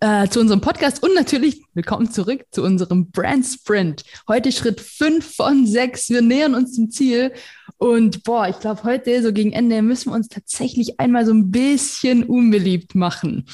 äh, zu unserem Podcast und natürlich willkommen zurück zu unserem Brand Sprint. Heute Schritt 5 von 6. Wir nähern uns dem Ziel und boah, ich glaube, heute, so gegen Ende, müssen wir uns tatsächlich einmal so ein bisschen unbeliebt machen.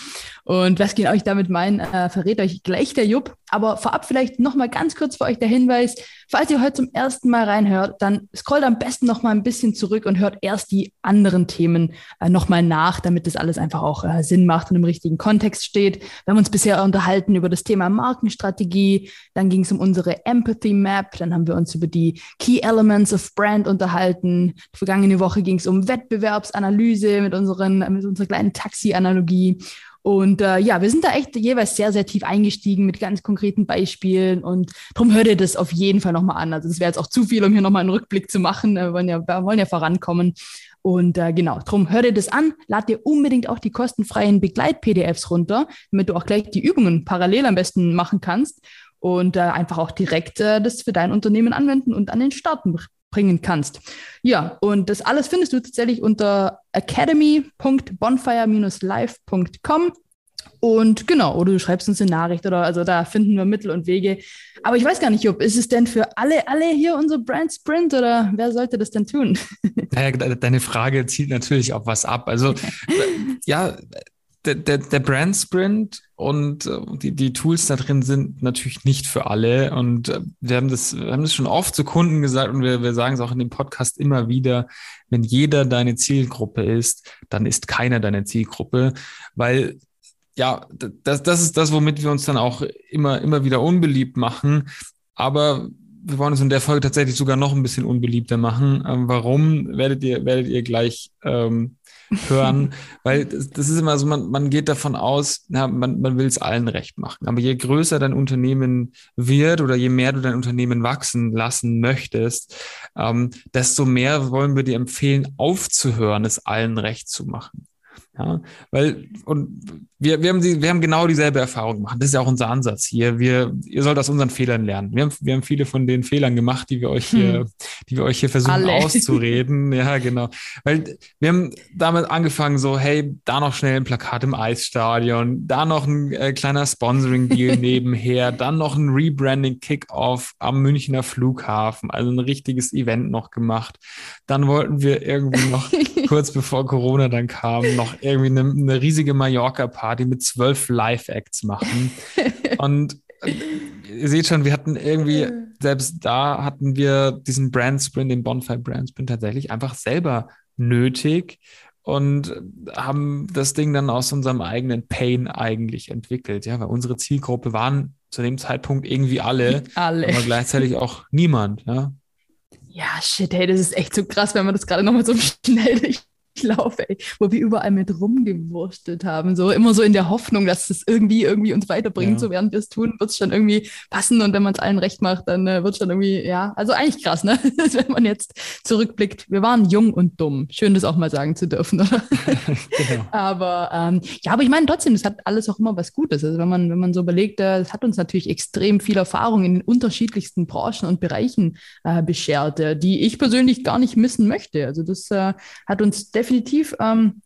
Und was genau ich damit meine, äh, verrät euch gleich der Jupp. Aber vorab vielleicht nochmal ganz kurz für euch der Hinweis, falls ihr heute zum ersten Mal reinhört, dann scrollt am besten nochmal ein bisschen zurück und hört erst die anderen Themen äh, nochmal nach, damit das alles einfach auch äh, Sinn macht und im richtigen Kontext steht. Wir haben uns bisher unterhalten über das Thema Markenstrategie, dann ging es um unsere Empathy Map, dann haben wir uns über die Key Elements of Brand unterhalten. Die vergangene Woche ging es um Wettbewerbsanalyse mit, unseren, mit unserer kleinen Taxi-Analogie. Und äh, ja, wir sind da echt jeweils sehr, sehr tief eingestiegen mit ganz konkreten Beispielen und darum hört ihr das auf jeden Fall nochmal an. Also es wäre jetzt auch zu viel, um hier nochmal einen Rückblick zu machen. Wir wollen ja, wir wollen ja vorankommen. Und äh, genau, darum hört ihr das an, lad dir unbedingt auch die kostenfreien Begleit-PDFs runter, damit du auch gleich die Übungen parallel am besten machen kannst und äh, einfach auch direkt äh, das für dein Unternehmen anwenden und an den Start bringen kannst. Ja, und das alles findest du tatsächlich unter academy.bonfire-live.com. Und genau, oder du schreibst uns eine Nachricht oder also da finden wir Mittel und Wege. Aber ich weiß gar nicht, Jupp, ist es denn für alle, alle hier unser Brand Sprint oder wer sollte das denn tun? Naja, deine Frage zielt natürlich auf was ab. Also ja, der, der, der Brand Sprint und äh, die, die Tools da drin sind natürlich nicht für alle. Und äh, wir haben das, wir haben das schon oft zu Kunden gesagt und wir, wir sagen es auch in dem Podcast immer wieder, wenn jeder deine Zielgruppe ist, dann ist keiner deine Zielgruppe, weil ja, das, das ist das, womit wir uns dann auch immer, immer wieder unbeliebt machen. Aber wir wollen es in der Folge tatsächlich sogar noch ein bisschen unbeliebter machen. Ähm, warum werdet ihr, werdet ihr gleich ähm, hören, weil das, das, ist immer so, man, man geht davon aus, na, man, man will es allen recht machen. Aber je größer dein Unternehmen wird oder je mehr du dein Unternehmen wachsen lassen möchtest, ähm, desto mehr wollen wir dir empfehlen, aufzuhören, es allen recht zu machen. Ja, weil, und wir, wir, haben die, wir haben genau dieselbe Erfahrung gemacht. Das ist ja auch unser Ansatz hier. Wir, ihr sollt aus unseren Fehlern lernen. Wir haben, wir haben viele von den Fehlern gemacht, die wir euch hier, hm. die wir euch hier versuchen Alle. auszureden. Ja, genau. Weil wir haben damit angefangen, so, hey, da noch schnell ein Plakat im Eisstadion, da noch ein äh, kleiner Sponsoring-Deal nebenher, dann noch ein Rebranding-Kickoff am Münchner Flughafen, also ein richtiges Event noch gemacht. Dann wollten wir irgendwie noch, kurz bevor Corona dann kam, noch irgendwie eine, eine riesige Mallorca-Party mit zwölf Live-Acts machen. Und äh, ihr seht schon, wir hatten irgendwie, selbst da hatten wir diesen Brand Sprint, den Bonfire Brand Sprint tatsächlich einfach selber nötig und haben das Ding dann aus unserem eigenen Pain eigentlich entwickelt. Ja, weil unsere Zielgruppe waren zu dem Zeitpunkt irgendwie alle, alle. aber gleichzeitig auch niemand. Ja. Ja, shit, hey, das ist echt so krass, wenn man das gerade nochmal so schnell laufe, ey, wo wir überall mit rumgewurstet haben. So immer so in der Hoffnung, dass es irgendwie irgendwie uns weiterbringt. Ja. So während wir es tun, wird es schon irgendwie passen. Und wenn man es allen recht macht, dann äh, wird es schon irgendwie, ja, also eigentlich krass, ne? wenn man jetzt zurückblickt. Wir waren jung und dumm. Schön, das auch mal sagen zu dürfen, oder? genau. Aber ähm, ja, aber ich meine trotzdem, es hat alles auch immer was Gutes. Also wenn man, wenn man so überlegt, äh, es hat uns natürlich extrem viel Erfahrung in den unterschiedlichsten Branchen und Bereichen äh, beschert, äh, die ich persönlich gar nicht missen möchte. Also das äh, hat uns definitiv definitiv ähm,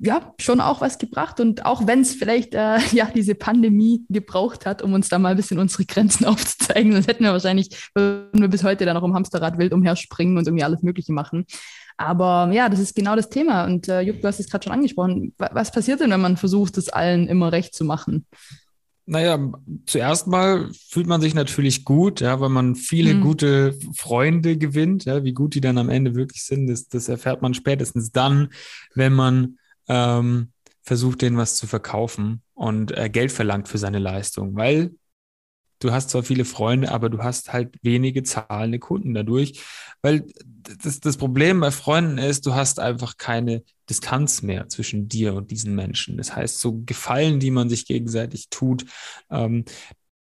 ja, schon auch was gebracht. Und auch wenn es vielleicht äh, ja diese Pandemie gebraucht hat, um uns da mal ein bisschen unsere Grenzen aufzuzeigen, sonst hätten wir wahrscheinlich, würden wir bis heute dann noch im Hamsterrad wild umherspringen und irgendwie alles Mögliche machen. Aber ja, das ist genau das Thema. Und äh, Jupp, du hast es gerade schon angesprochen. Was passiert denn, wenn man versucht, es allen immer recht zu machen? Naja, zuerst mal fühlt man sich natürlich gut, ja, weil man viele mhm. gute Freunde gewinnt. Ja, wie gut die dann am Ende wirklich sind, das, das erfährt man spätestens dann, wenn man ähm, versucht, denen was zu verkaufen und äh, Geld verlangt für seine Leistung. Weil du hast zwar viele Freunde, aber du hast halt wenige zahlende Kunden dadurch. Weil das, das Problem bei Freunden ist, du hast einfach keine Distanz mehr zwischen dir und diesen Menschen. Das heißt, so Gefallen, die man sich gegenseitig tut, ähm,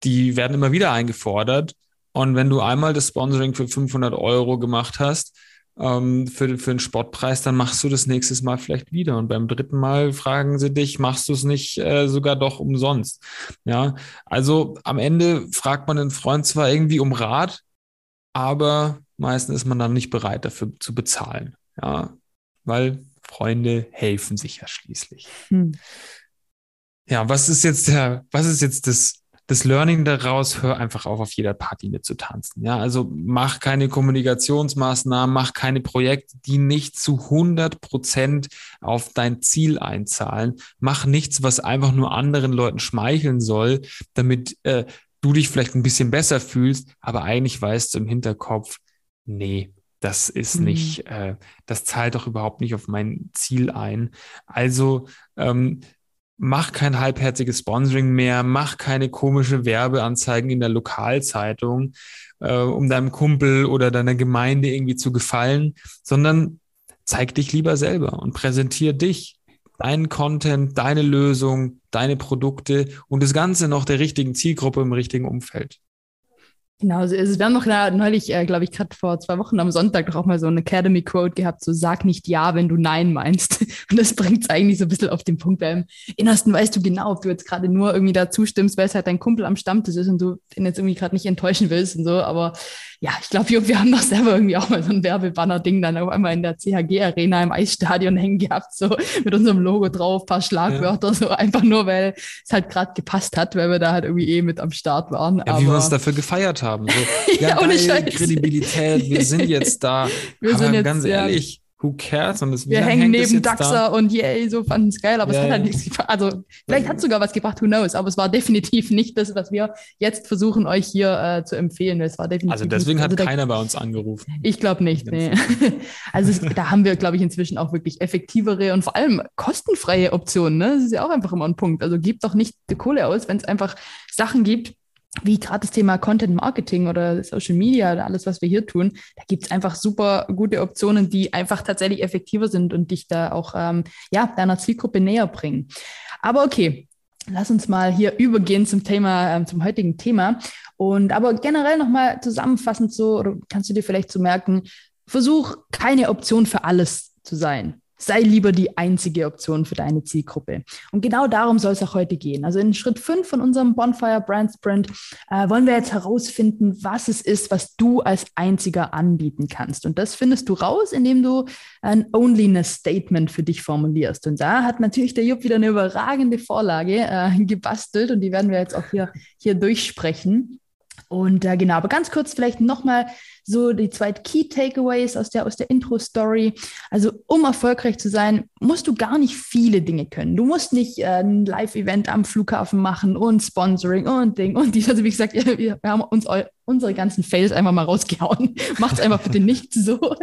die werden immer wieder eingefordert. Und wenn du einmal das Sponsoring für 500 Euro gemacht hast, ähm, für, für einen Spottpreis, dann machst du das nächstes Mal vielleicht wieder. Und beim dritten Mal fragen sie dich, machst du es nicht äh, sogar doch umsonst? Ja, also am Ende fragt man einen Freund zwar irgendwie um Rat, aber meistens ist man dann nicht bereit dafür zu bezahlen. Ja, weil Freunde helfen sich ja schließlich. Hm. Ja, was ist jetzt der, was ist jetzt das, das Learning daraus? Hör einfach auf, auf jeder Party mitzutanzen. Ja, also mach keine Kommunikationsmaßnahmen, mach keine Projekte, die nicht zu 100 Prozent auf dein Ziel einzahlen. Mach nichts, was einfach nur anderen Leuten schmeicheln soll, damit äh, du dich vielleicht ein bisschen besser fühlst, aber eigentlich weißt du im Hinterkopf, nee, das ist mhm. nicht, äh, das zahlt doch überhaupt nicht auf mein Ziel ein. Also ähm, mach kein halbherziges Sponsoring mehr, mach keine komische Werbeanzeigen in der Lokalzeitung, äh, um deinem Kumpel oder deiner Gemeinde irgendwie zu gefallen, sondern zeig dich lieber selber und präsentier dich, deinen Content, deine Lösung, deine Produkte und das Ganze noch der richtigen Zielgruppe im richtigen Umfeld. Genau, also wir haben noch neulich, äh, glaube ich, gerade vor zwei Wochen am Sonntag doch auch mal so eine Academy-Quote gehabt, so sag nicht Ja, wenn du Nein meinst. Und das bringt es eigentlich so ein bisschen auf den Punkt, weil im Innersten weißt du genau, ob du jetzt gerade nur irgendwie da zustimmst, weil es halt dein Kumpel am Stammtisch ist und du den jetzt irgendwie gerade nicht enttäuschen willst und so. Aber ja, ich glaube, wir haben doch selber irgendwie auch mal so ein Werbebanner-Ding dann auf einmal in der CHG-Arena im Eisstadion hängen gehabt, so mit unserem Logo drauf, paar Schlagwörter, ja. so einfach nur, weil es halt gerade gepasst hat, weil wir da halt irgendwie eh mit am Start waren. Ja, Aber, wie wir uns dafür gefeiert haben. So, ja, ja ohne geil, Kredibilität, wir sind jetzt da. wir Aber sind jetzt, ganz ehrlich, who cares? Und das, wir hängen neben Daxa und yay, so fanden es geil, aber ja, es hat halt nichts gebracht. Also, vielleicht hat es sogar was gebracht, who knows, aber es war definitiv nicht das, was wir jetzt versuchen, euch hier äh, zu empfehlen. Es war definitiv also, deswegen nicht, hat also keiner bei uns angerufen. Ich glaube nicht, nee. also, es, da haben wir, glaube ich, inzwischen auch wirklich effektivere und vor allem kostenfreie Optionen. Ne? Das ist ja auch einfach immer ein Punkt. Also, gebt doch nicht die Kohle aus, wenn es einfach Sachen gibt, wie gerade das Thema Content Marketing oder Social Media oder alles, was wir hier tun, da gibt es einfach super gute Optionen, die einfach tatsächlich effektiver sind und dich da auch ähm, ja, deiner Zielgruppe näher bringen. Aber okay, lass uns mal hier übergehen zum Thema, ähm, zum heutigen Thema. Und aber generell nochmal zusammenfassend so, oder kannst du dir vielleicht so merken, versuch keine Option für alles zu sein sei lieber die einzige Option für deine Zielgruppe. Und genau darum soll es auch heute gehen. Also in Schritt 5 von unserem Bonfire Brand Sprint äh, wollen wir jetzt herausfinden, was es ist, was du als einziger anbieten kannst. Und das findest du raus, indem du ein Onlyness Statement für dich formulierst. Und da hat natürlich der Jupp wieder eine überragende Vorlage äh, gebastelt und die werden wir jetzt auch hier, hier durchsprechen. Und äh, genau, aber ganz kurz vielleicht nochmal so die zwei Key Takeaways aus der, aus der Intro-Story. Also, um erfolgreich zu sein, musst du gar nicht viele Dinge können. Du musst nicht äh, ein Live-Event am Flughafen machen und Sponsoring und Ding und dies. Also, wie gesagt, wir, wir haben uns unsere ganzen Fails einfach mal rausgehauen. Macht es einfach bitte nicht so.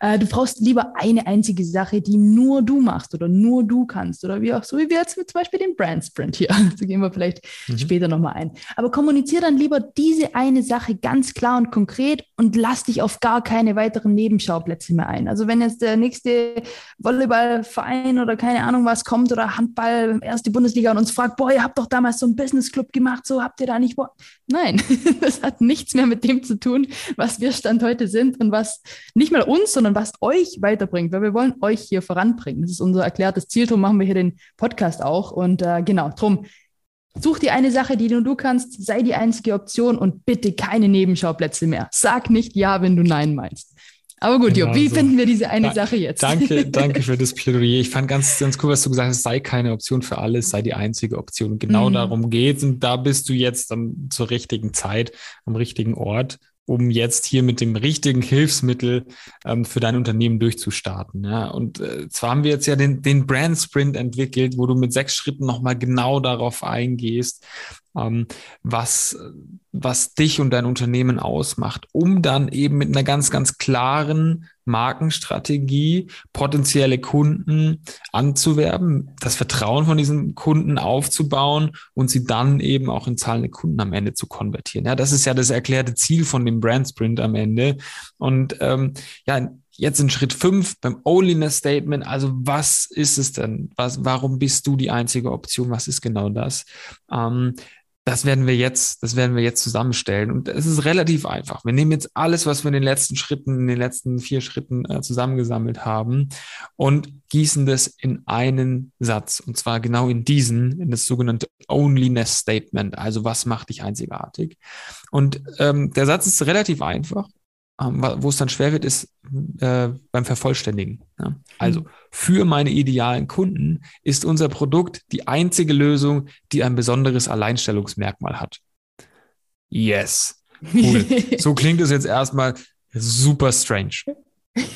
Äh, du brauchst lieber eine einzige Sache, die nur du machst oder nur du kannst. Oder wie auch so, wie wir jetzt mit zum Beispiel den Brand Sprint hier. Da gehen wir vielleicht mhm. später nochmal ein. Aber kommuniziere dann lieber diese eine Sache ganz klar und konkret und lass dich auf gar keine weiteren Nebenschauplätze mehr ein. Also wenn jetzt der nächste Volleyballverein oder keine Ahnung was kommt oder Handball, erste Bundesliga und uns fragt, boah, ihr habt doch damals so einen Business Club gemacht, so habt ihr da nicht, boah. Nein, das hat nichts mehr mit dem zu tun, was wir Stand heute sind und was nicht mal uns, sondern was euch weiterbringt, weil wir wollen euch hier voranbringen. Das ist unser erklärtes Ziel, darum machen wir hier den Podcast auch und äh, genau, drum Such dir eine Sache, die nur du kannst, sei die einzige Option und bitte keine Nebenschauplätze mehr. Sag nicht Ja, wenn du Nein meinst. Aber gut, genau, Jo, wie so. finden wir diese eine da, Sache jetzt? Danke, danke für das Plädoyer. Ich fand ganz, ganz cool, was du gesagt hast, sei keine Option für alles, sei die einzige Option. Und genau mhm. darum geht's. Und da bist du jetzt dann zur richtigen Zeit, am richtigen Ort um jetzt hier mit dem richtigen Hilfsmittel ähm, für dein Unternehmen durchzustarten. Ja? Und äh, zwar haben wir jetzt ja den, den Brand Sprint entwickelt, wo du mit sechs Schritten nochmal genau darauf eingehst, was, was dich und dein Unternehmen ausmacht, um dann eben mit einer ganz, ganz klaren Markenstrategie potenzielle Kunden anzuwerben, das Vertrauen von diesen Kunden aufzubauen und sie dann eben auch in zahlende Kunden am Ende zu konvertieren. Ja, das ist ja das erklärte Ziel von dem Brand Sprint am Ende. Und ähm, ja, Jetzt in Schritt fünf beim Onlyness Statement. Also was ist es denn? Was, warum bist du die einzige Option? Was ist genau das? Ähm, das werden wir jetzt, das werden wir jetzt zusammenstellen. Und es ist relativ einfach. Wir nehmen jetzt alles, was wir in den letzten Schritten, in den letzten vier Schritten äh, zusammengesammelt haben und gießen das in einen Satz. Und zwar genau in diesen, in das sogenannte Onlyness Statement. Also was macht dich einzigartig? Und ähm, der Satz ist relativ einfach. Ähm, wo es dann schwer wird, ist äh, beim Vervollständigen. Ja? Also mhm. für meine idealen Kunden ist unser Produkt die einzige Lösung, die ein besonderes Alleinstellungsmerkmal hat. Yes. Cool. so klingt es jetzt erstmal super strange.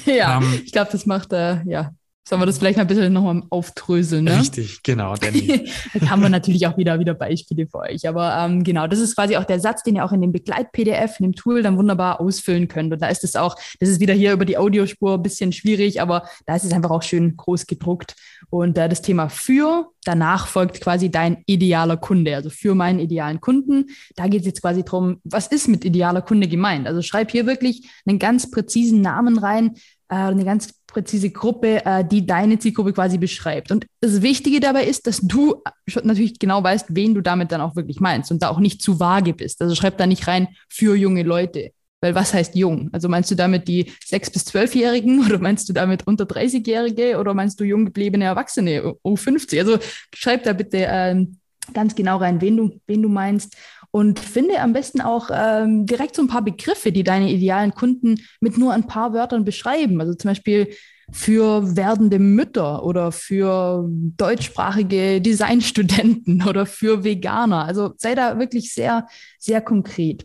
Ja, um, ähm, ich glaube, das macht äh, ja Sollen wir das vielleicht ein bisschen nochmal aufdröseln? Ne? Richtig, genau. da haben wir natürlich auch wieder, wieder Beispiele für euch. Aber ähm, genau, das ist quasi auch der Satz, den ihr auch in dem Begleit-PDF, in dem Tool dann wunderbar ausfüllen könnt. Und da ist es auch, das ist wieder hier über die Audiospur ein bisschen schwierig, aber da ist es einfach auch schön groß gedruckt. Und äh, das Thema für, danach folgt quasi dein idealer Kunde, also für meinen idealen Kunden. Da geht es jetzt quasi drum, was ist mit idealer Kunde gemeint? Also schreib hier wirklich einen ganz präzisen Namen rein, äh, eine ganz präzise Gruppe, äh, die deine Zielgruppe quasi beschreibt. Und das Wichtige dabei ist, dass du natürlich genau weißt, wen du damit dann auch wirklich meinst und da auch nicht zu vage bist. Also schreib da nicht rein für junge Leute. Weil was heißt jung? Also meinst du damit die 6- bis 12-Jährigen oder meinst du damit unter 30-Jährige oder meinst du jung gebliebene Erwachsene, U50? Also schreib da bitte ähm, ganz genau rein, wen du, wen du meinst und finde am besten auch ähm, direkt so ein paar Begriffe, die deine idealen Kunden mit nur ein paar Wörtern beschreiben. Also zum Beispiel für werdende Mütter oder für deutschsprachige Designstudenten oder für Veganer. Also sei da wirklich sehr, sehr konkret.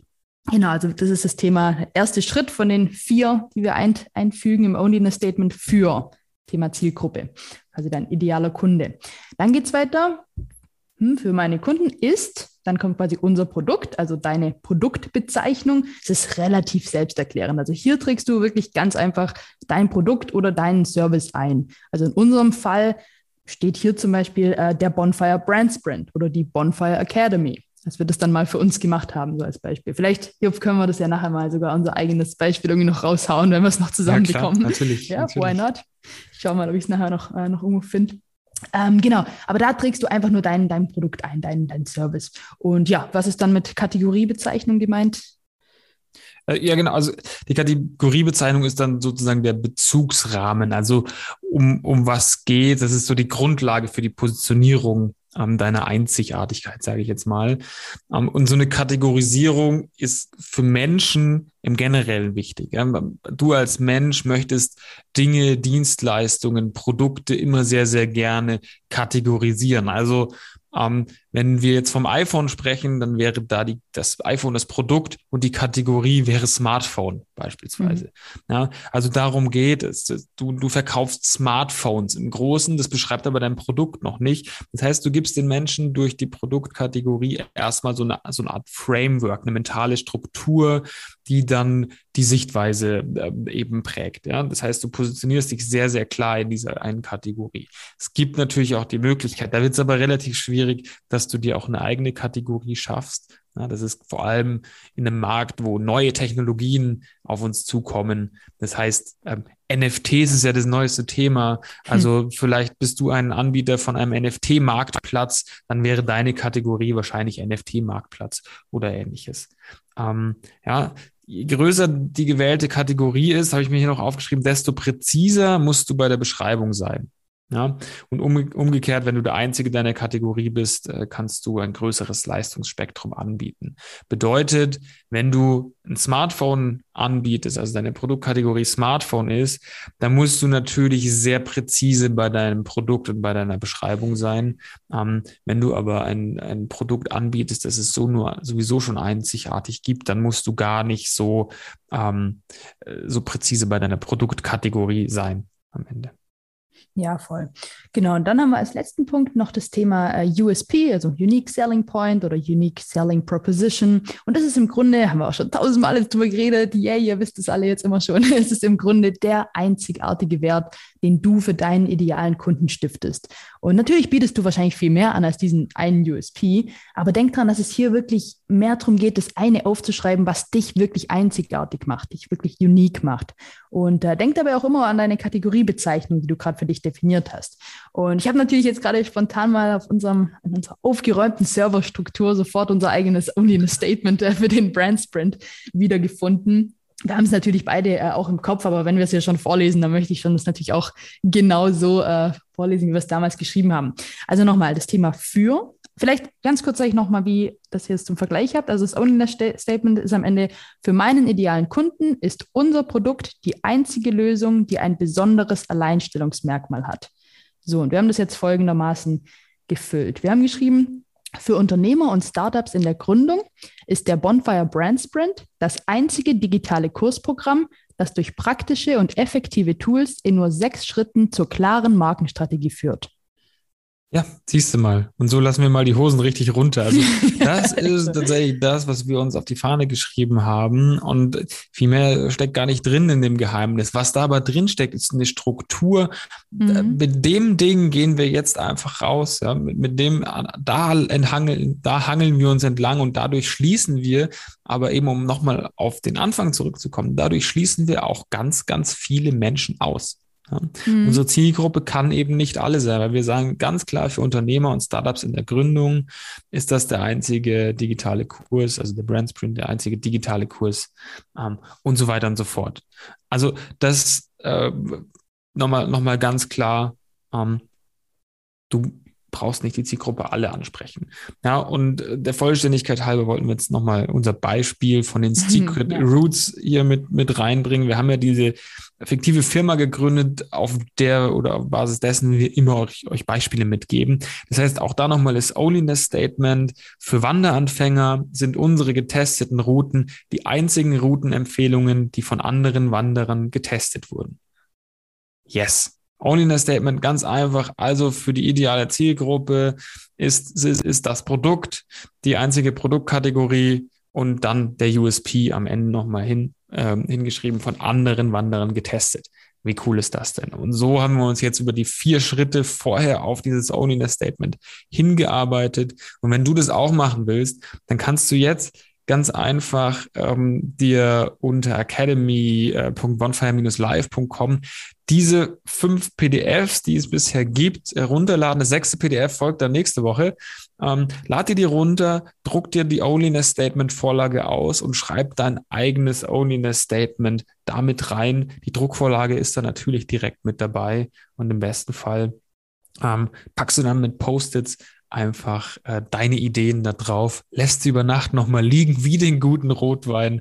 Genau, also das ist das Thema, erste Schritt von den vier, die wir ein, einfügen im Only Statement für Thema Zielgruppe, also dein idealer Kunde. Dann geht es weiter. Hm, für meine Kunden ist dann kommt quasi unser Produkt, also deine Produktbezeichnung. Es ist relativ selbsterklärend. Also hier trägst du wirklich ganz einfach dein Produkt oder deinen Service ein. Also in unserem Fall steht hier zum Beispiel äh, der Bonfire Brand Sprint oder die Bonfire Academy. Als wir das dann mal für uns gemacht haben, so als Beispiel. Vielleicht Jupp, können wir das ja nachher mal sogar unser eigenes Beispiel irgendwie noch raushauen, wenn wir es noch zusammenbekommen. Ja, natürlich. Ja, natürlich. why not? Ich schau mal, ob ich es nachher noch, äh, noch irgendwo finde. Ähm, genau, aber da trägst du einfach nur dein, dein Produkt ein, dein, dein Service. Und ja, was ist dann mit Kategoriebezeichnung gemeint? Äh, ja, genau. Also die Kategoriebezeichnung ist dann sozusagen der Bezugsrahmen. Also um, um was geht. Das ist so die Grundlage für die Positionierung ähm, deiner Einzigartigkeit, sage ich jetzt mal. Ähm, und so eine Kategorisierung ist für Menschen im Generellen wichtig. Ja? Du als Mensch möchtest Dinge, Dienstleistungen, Produkte immer sehr, sehr gerne kategorisieren. Also ähm, wenn wir jetzt vom iPhone sprechen, dann wäre da die, das iPhone das Produkt und die Kategorie wäre Smartphone beispielsweise. Mhm. Ja, also darum geht es. Du, du verkaufst Smartphones im Großen, das beschreibt aber dein Produkt noch nicht. Das heißt, du gibst den Menschen durch die Produktkategorie erstmal so eine, so eine Art Framework, eine mentale Struktur, die dann die Sichtweise äh, eben prägt. Ja? Das heißt, du positionierst dich sehr, sehr klar in dieser einen Kategorie. Es gibt natürlich auch die Möglichkeit, da wird es aber relativ schwierig, dass du dir auch eine eigene Kategorie schaffst. Ja, das ist vor allem in einem Markt, wo neue Technologien auf uns zukommen. Das heißt, ähm, NFTs ist ja das neueste Thema. Also hm. vielleicht bist du ein Anbieter von einem NFT-Marktplatz, dann wäre deine Kategorie wahrscheinlich NFT-Marktplatz oder ähnliches. Ähm, ja, je größer die gewählte Kategorie ist, habe ich mir hier noch aufgeschrieben, desto präziser musst du bei der Beschreibung sein. Ja, und um, umgekehrt, wenn du der Einzige deiner Kategorie bist, äh, kannst du ein größeres Leistungsspektrum anbieten. Bedeutet, wenn du ein Smartphone anbietest, also deine Produktkategorie Smartphone ist, dann musst du natürlich sehr präzise bei deinem Produkt und bei deiner Beschreibung sein. Ähm, wenn du aber ein, ein Produkt anbietest, das es so nur sowieso schon einzigartig gibt, dann musst du gar nicht so, ähm, äh, so präzise bei deiner Produktkategorie sein am Ende. Ja, voll. Genau. Und dann haben wir als letzten Punkt noch das Thema äh, USP, also Unique Selling Point oder Unique Selling Proposition. Und das ist im Grunde, haben wir auch schon tausendmal drüber geredet, yeah, ihr wisst es alle jetzt immer schon, es ist im Grunde der einzigartige Wert, den du für deinen idealen Kunden stiftest. Und natürlich bietest du wahrscheinlich viel mehr an als diesen einen USP, aber denk dran, dass es hier wirklich mehr darum geht, das eine aufzuschreiben, was dich wirklich einzigartig macht, dich wirklich unique macht. Und äh, denk dabei auch immer an deine Kategoriebezeichnung, die du gerade für dich definiert hast. Und ich habe natürlich jetzt gerade spontan mal auf unserem, in unserer aufgeräumten Serverstruktur sofort unser eigenes Only Statement äh, für den Brand Sprint wiedergefunden wir haben es natürlich beide äh, auch im Kopf, aber wenn wir es ja schon vorlesen, dann möchte ich schon das natürlich auch genau so äh, vorlesen, wie wir es damals geschrieben haben. Also nochmal, das Thema für, Vielleicht ganz kurz sage ich nochmal, wie das es zum Vergleich habt. Also das Owner Statement ist am Ende, für meinen idealen Kunden ist unser Produkt die einzige Lösung, die ein besonderes Alleinstellungsmerkmal hat. So, und wir haben das jetzt folgendermaßen gefüllt. Wir haben geschrieben, für Unternehmer und Startups in der Gründung ist der Bonfire Brand Sprint das einzige digitale Kursprogramm, das durch praktische und effektive Tools in nur sechs Schritten zur klaren Markenstrategie führt. Ja, siehst du mal. Und so lassen wir mal die Hosen richtig runter. Also das ist tatsächlich das, was wir uns auf die Fahne geschrieben haben. Und viel mehr steckt gar nicht drin in dem Geheimnis. Was da aber drin steckt, ist eine Struktur. Mhm. Mit dem Ding gehen wir jetzt einfach raus. Ja? Mit, mit dem, da enthangeln, da hangeln wir uns entlang und dadurch schließen wir, aber eben um nochmal auf den Anfang zurückzukommen, dadurch schließen wir auch ganz, ganz viele Menschen aus. Ja. Mhm. Unsere Zielgruppe kann eben nicht alle sein, weil wir sagen ganz klar für Unternehmer und Startups in der Gründung ist das der einzige digitale Kurs, also der Brand Sprint, der einzige digitale Kurs ähm, und so weiter und so fort. Also das äh, nochmal noch mal ganz klar, ähm, du brauchst nicht die Zielgruppe alle ansprechen. Ja, und der Vollständigkeit halber wollten wir jetzt nochmal unser Beispiel von den Secret ja. Roots hier mit, mit reinbringen. Wir haben ja diese fiktive Firma gegründet, auf der oder auf Basis dessen wir immer euch, euch Beispiele mitgeben. Das heißt, auch da nochmal das Onlyness Statement. Für Wanderanfänger sind unsere getesteten Routen die einzigen Routenempfehlungen, die von anderen Wanderern getestet wurden. Yes. Onlyness Statement ganz einfach. Also für die ideale Zielgruppe ist, ist, ist das Produkt die einzige Produktkategorie und dann der USP am Ende nochmal hin, ähm, hingeschrieben von anderen Wanderern getestet. Wie cool ist das denn? Und so haben wir uns jetzt über die vier Schritte vorher auf dieses Onlyness Statement hingearbeitet. Und wenn du das auch machen willst, dann kannst du jetzt ganz einfach ähm, dir unter academy.bonfire-live.com diese fünf PDFs, die es bisher gibt, herunterladen. Das sechste PDF folgt dann nächste Woche. Ähm, lad dir die runter, druck dir die Onlyness Statement Vorlage aus und schreib dein eigenes Onlyness Statement damit rein. Die Druckvorlage ist dann natürlich direkt mit dabei und im besten Fall ähm, packst du dann mit Post-its einfach äh, deine Ideen da drauf, lässt sie über Nacht nochmal liegen, wie den guten Rotwein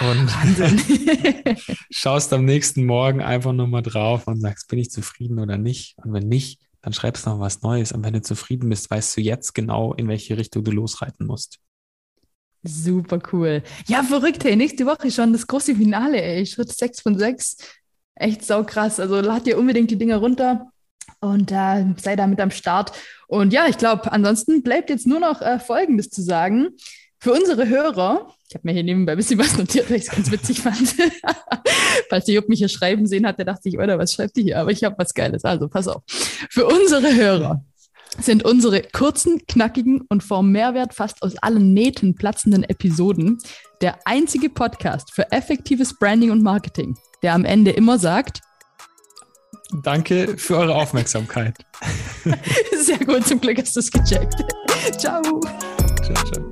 und schaust am nächsten Morgen einfach nochmal drauf und sagst, bin ich zufrieden oder nicht? Und wenn nicht, dann schreibst du noch was Neues. Und wenn du zufrieden bist, weißt du jetzt genau, in welche Richtung du losreiten musst. Super cool. Ja, verrückt, hey. Nächste Woche schon das große Finale, ey. Schritt 6 von 6. Echt sau krass. Also lad dir unbedingt die Dinger runter und äh, sei damit am Start. Und ja, ich glaube, ansonsten bleibt jetzt nur noch äh, Folgendes zu sagen. Für unsere Hörer, ich habe mir hier nebenbei ein bisschen was notiert, weil ich es ganz witzig fand. Falls ihr mich hier schreiben sehen hat, der dachte ich, oder was schreibt ihr hier? Aber ich habe was Geiles. Also pass auf. Für unsere Hörer sind unsere kurzen, knackigen und vom Mehrwert fast aus allen Nähten platzenden Episoden der einzige Podcast für effektives Branding und Marketing, der am Ende immer sagt, Danke für eure Aufmerksamkeit. Sehr gut, zum Glück hast du es gecheckt. Ciao. Ciao, ciao.